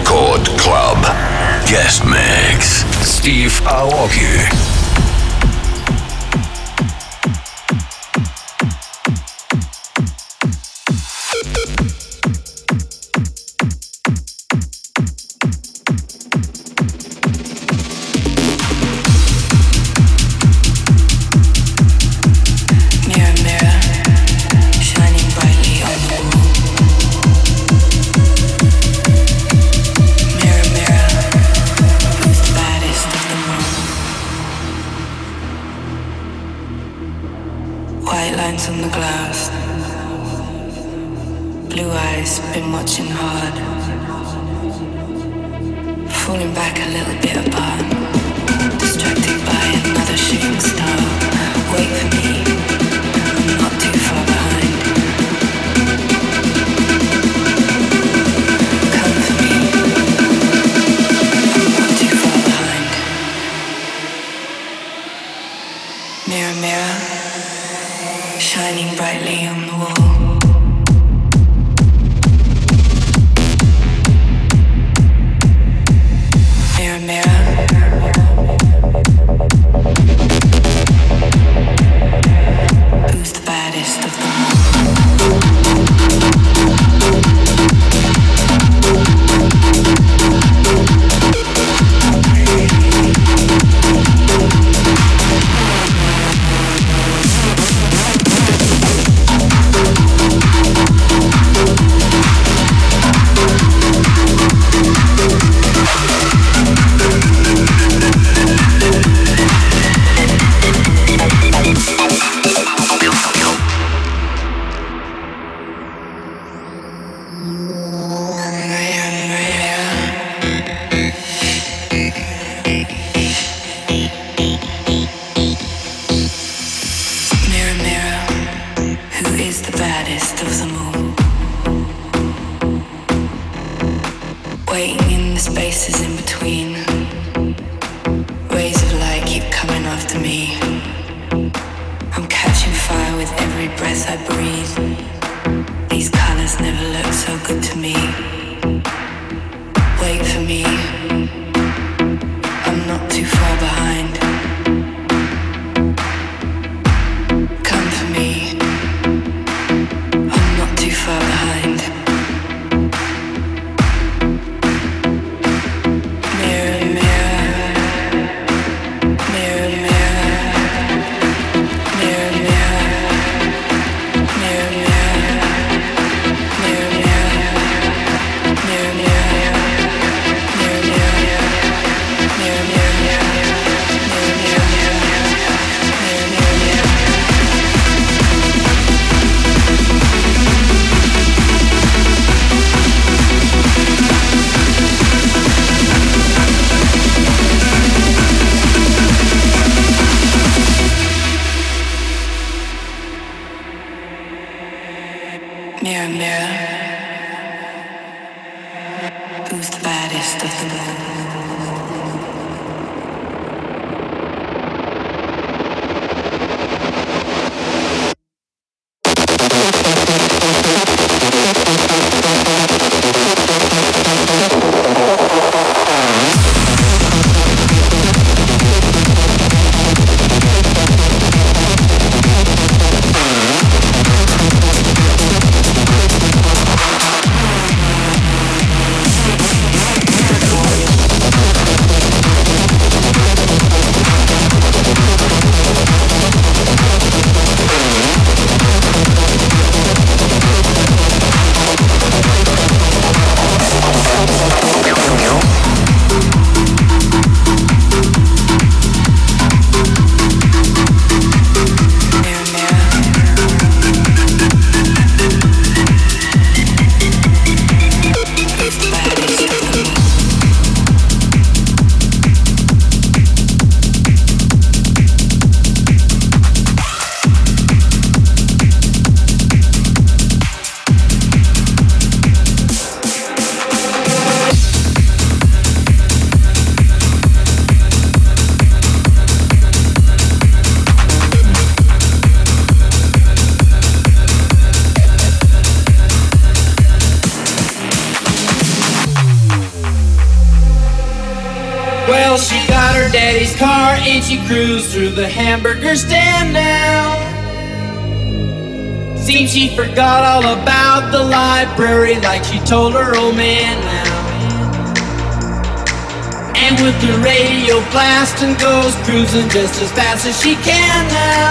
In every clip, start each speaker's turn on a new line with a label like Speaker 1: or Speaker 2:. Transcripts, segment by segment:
Speaker 1: Record Club. Guest Mix. Steve Aoki.
Speaker 2: told her old man now. And with the radio blasting, goes cruising just as fast as she can now.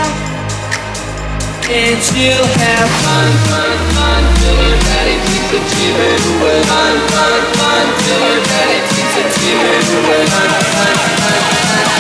Speaker 2: And she'll have fun, fun, fun till her daddy takes a cheating away. Fun, fun, fun till her daddy takes a cheating away. Fun, fun, fun. fun.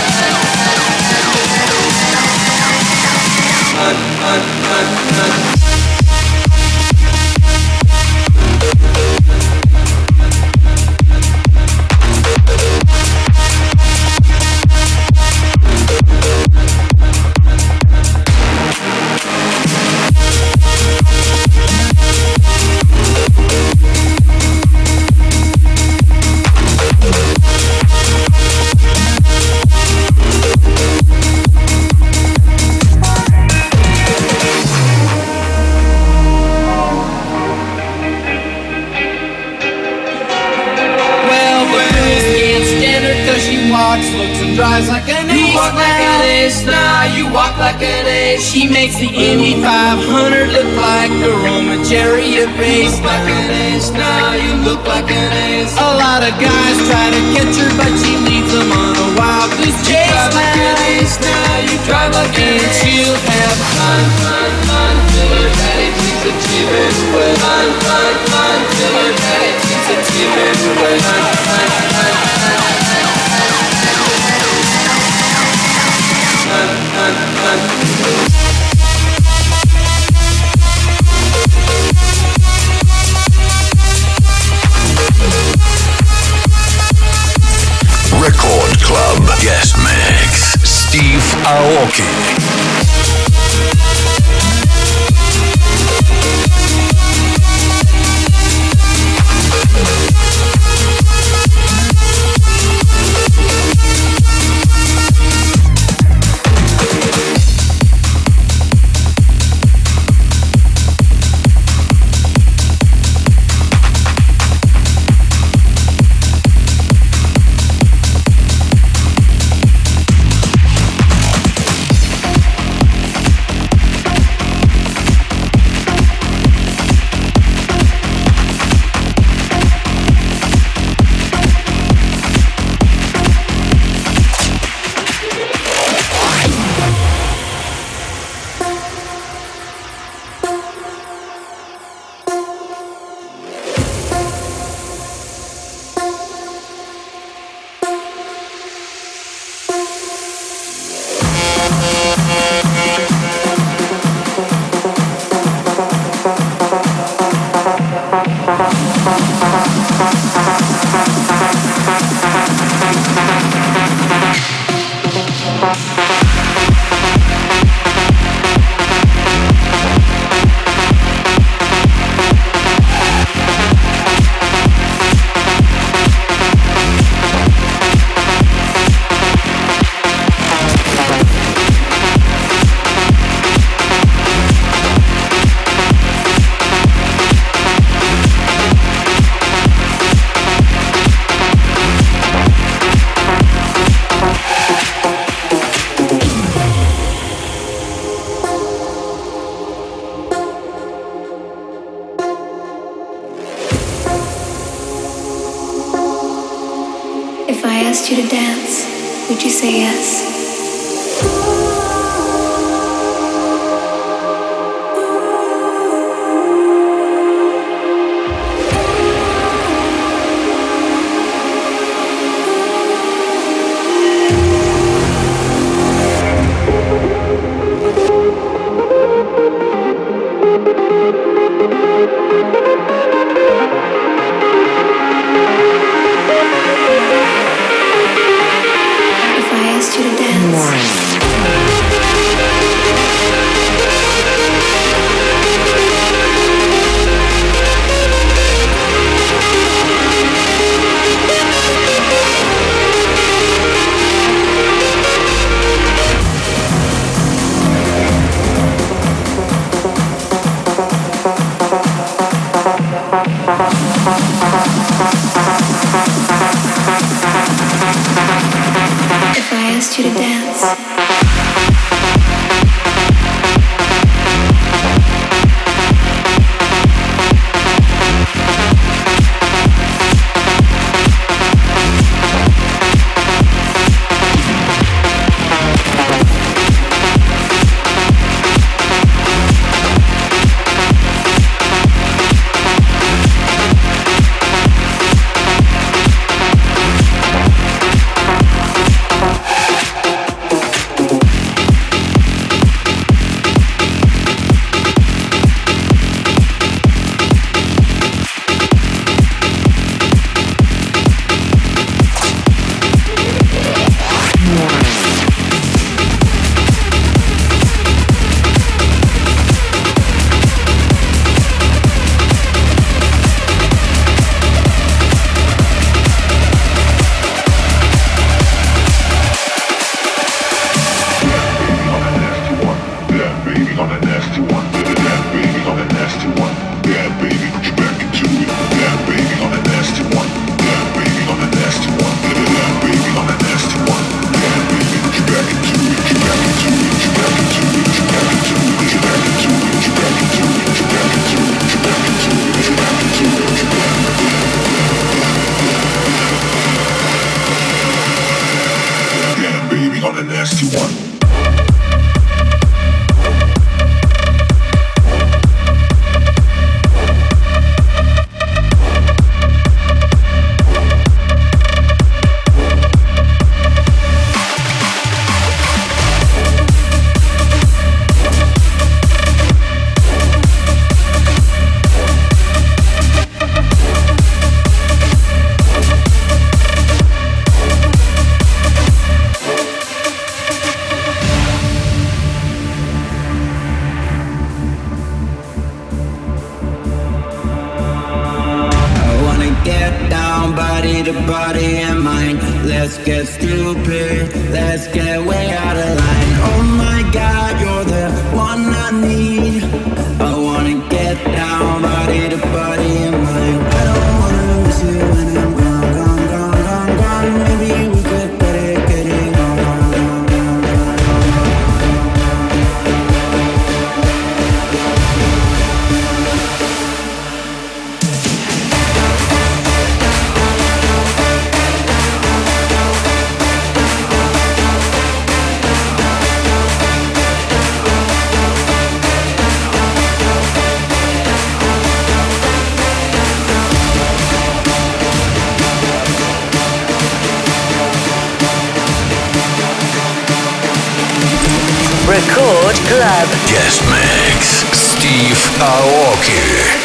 Speaker 1: Record Club. Guest Mix. Steve Aoki.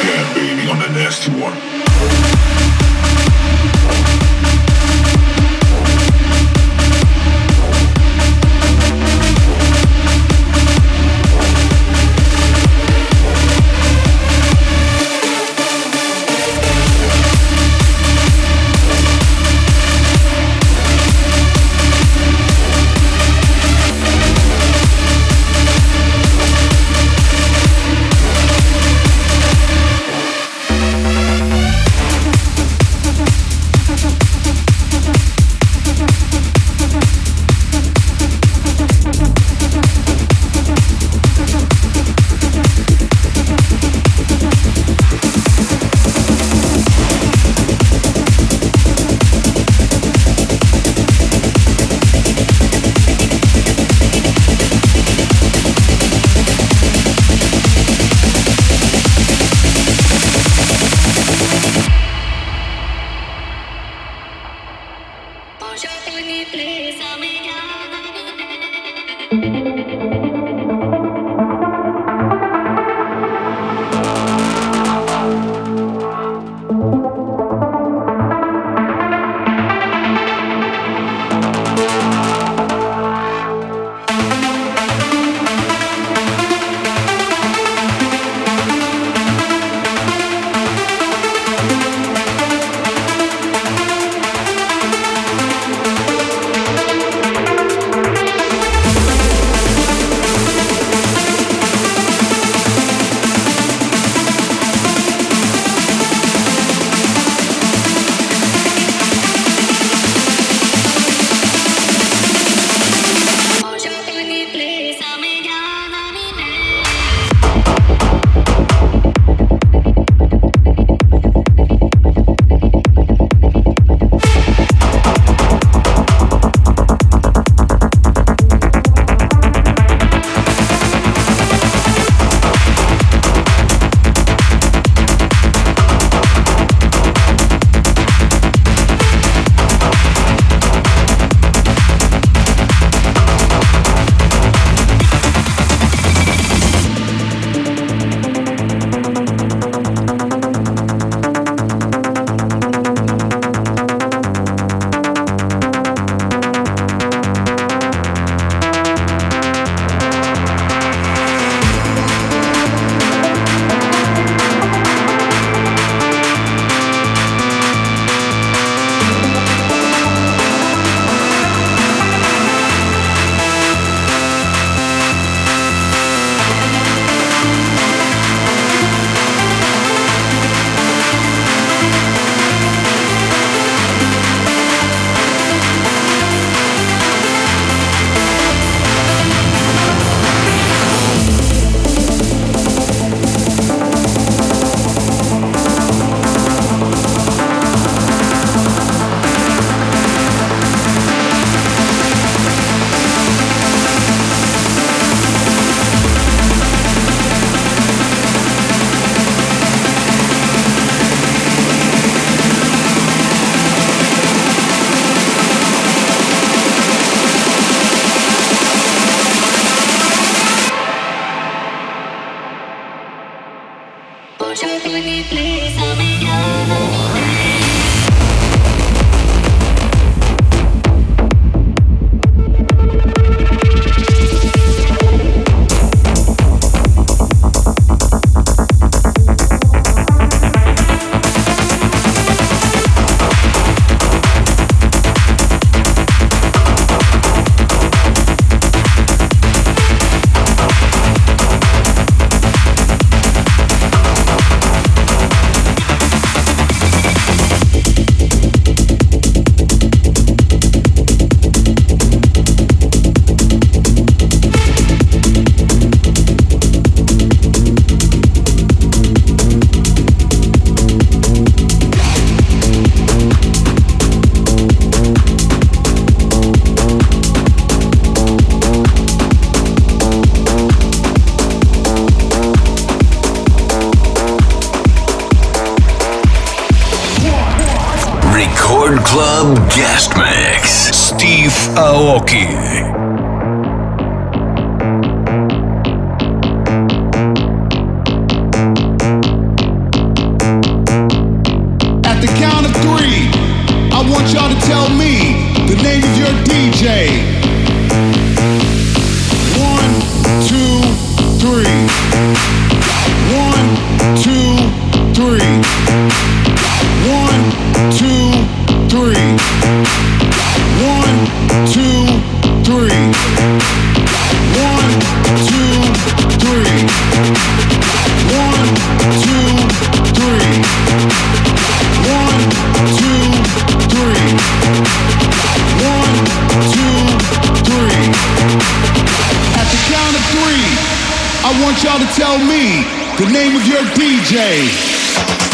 Speaker 3: Yeah, baby, on the nasty one.
Speaker 4: show me please, I'm to tell me
Speaker 5: the name of
Speaker 6: your DJ.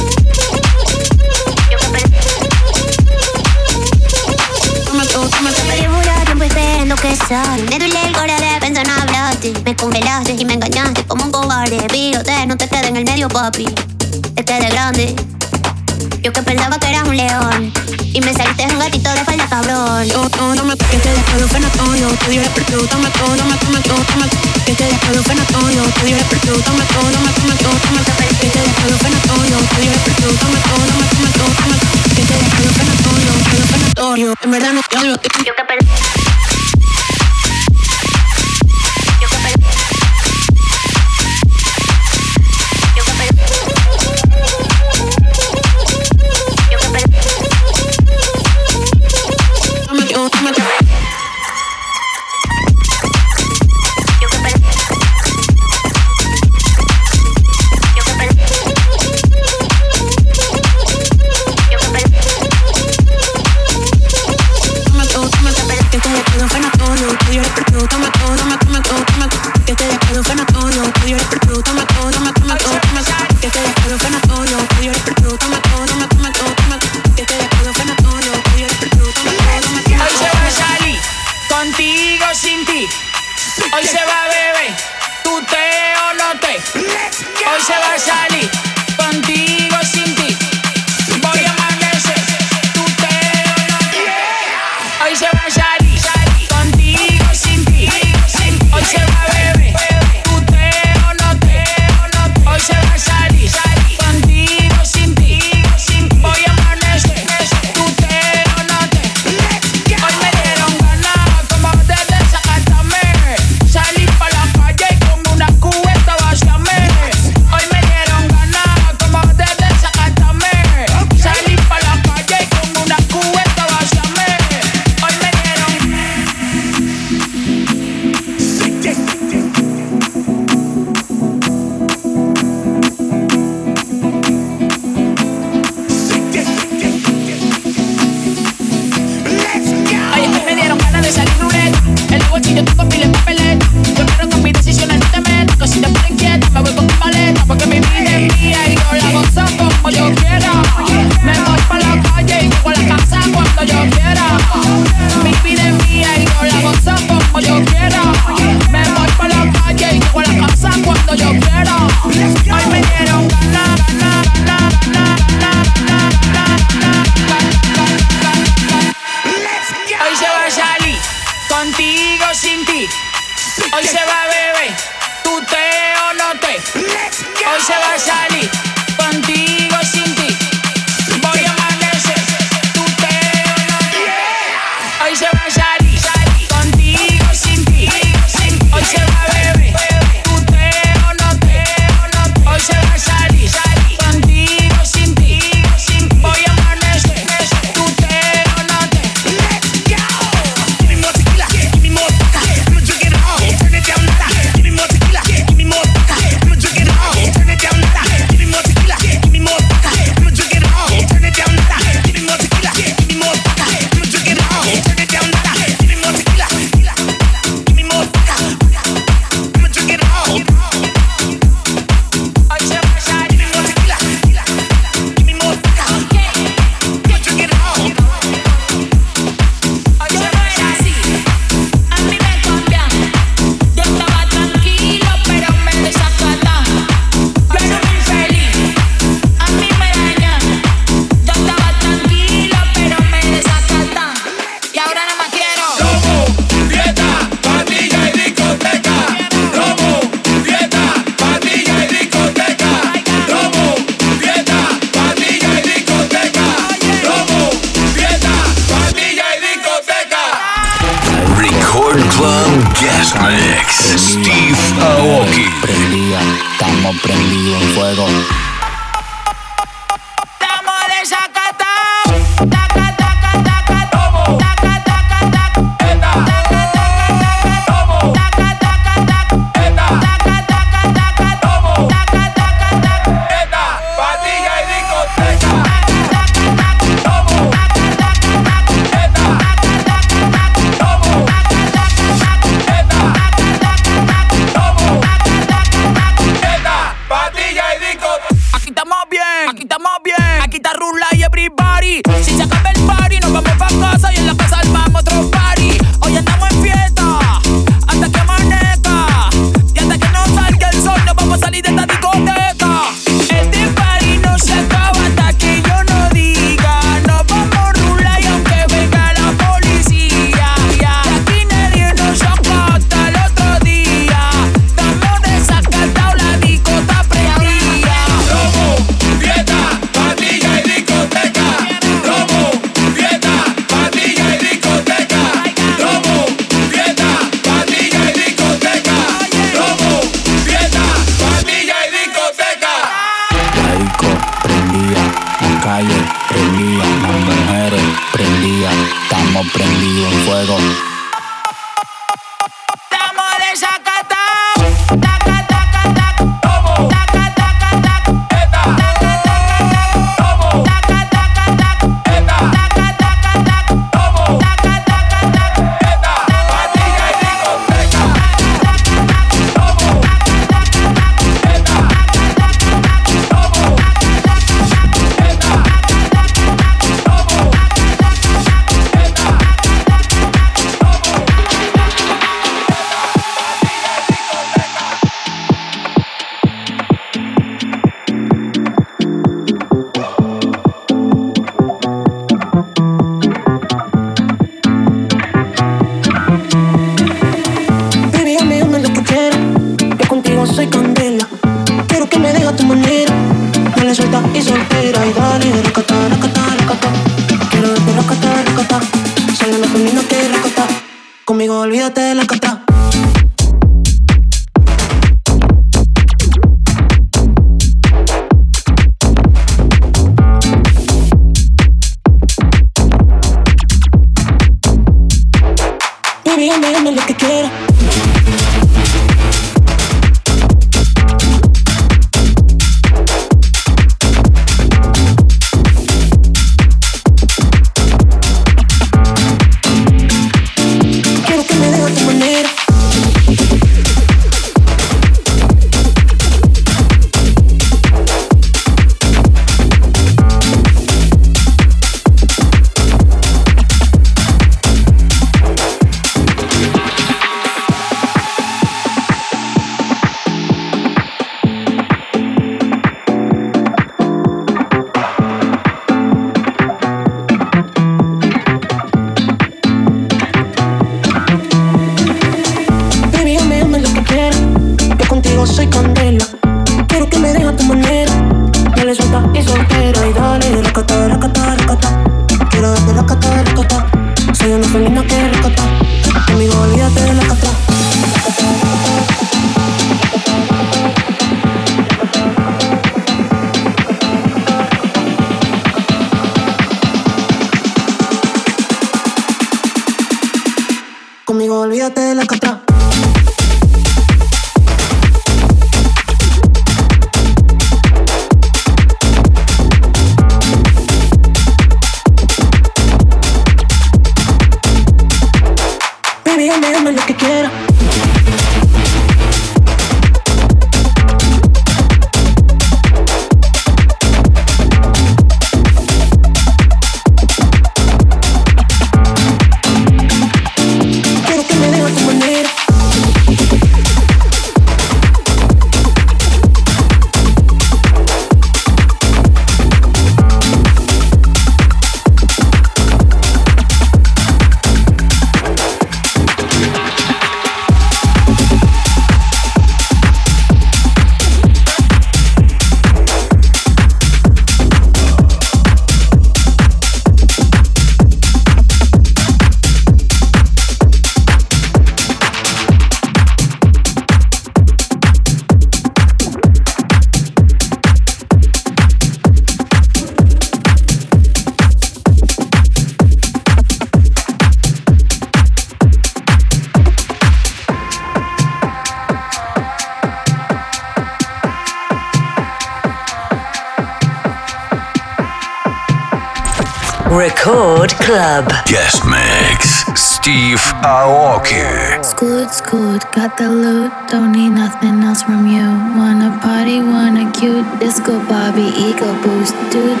Speaker 7: Record Club. Guest mix. Steve Aoki.
Speaker 8: Scoot, good. got the loot. Don't need nothing else from you. Wanna party, wanna cute. Disco Bobby, ego boost. Dude,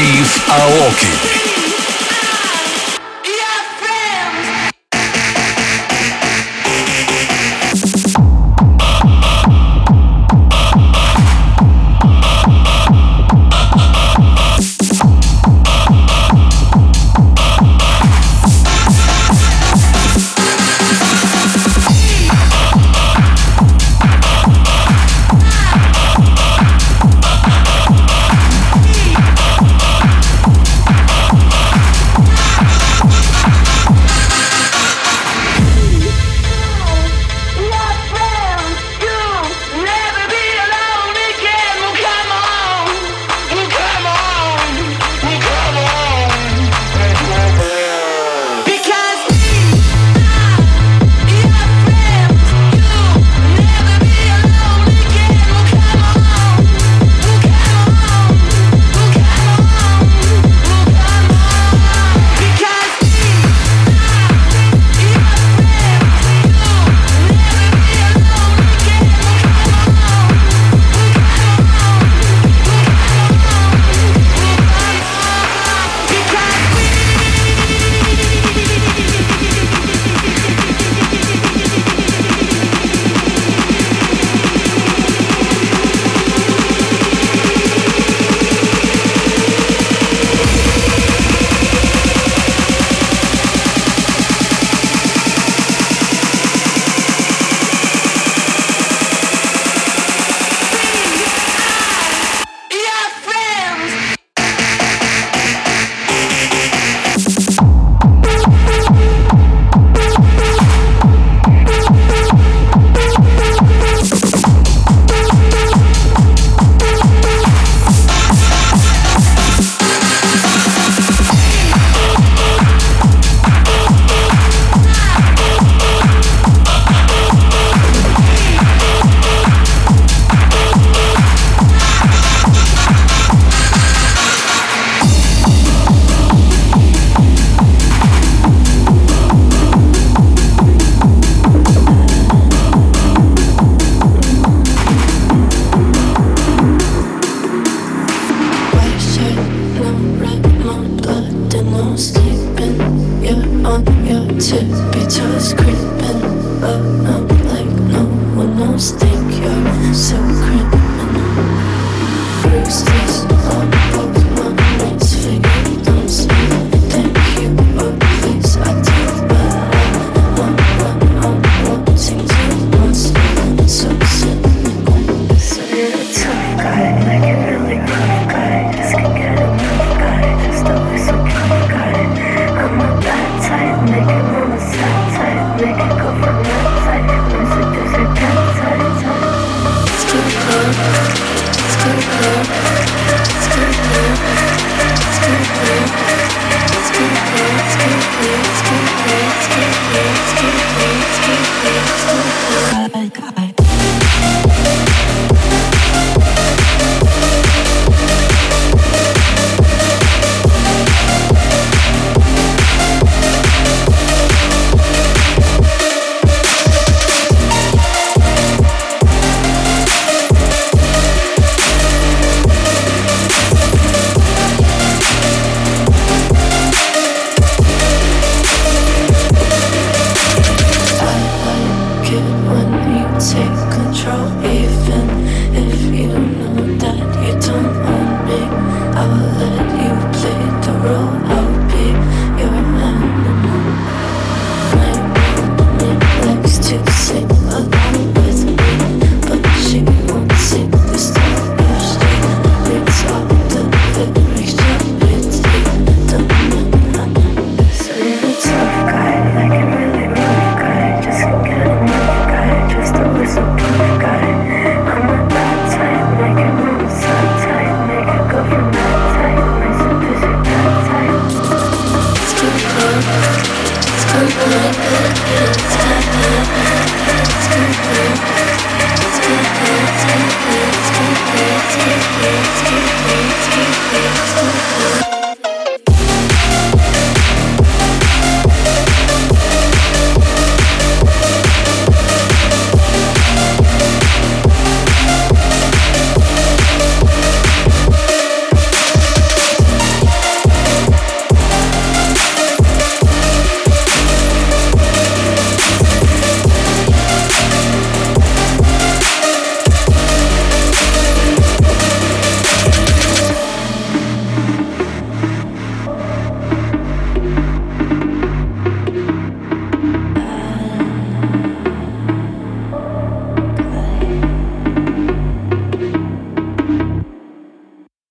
Speaker 8: Steve
Speaker 5: Aoki.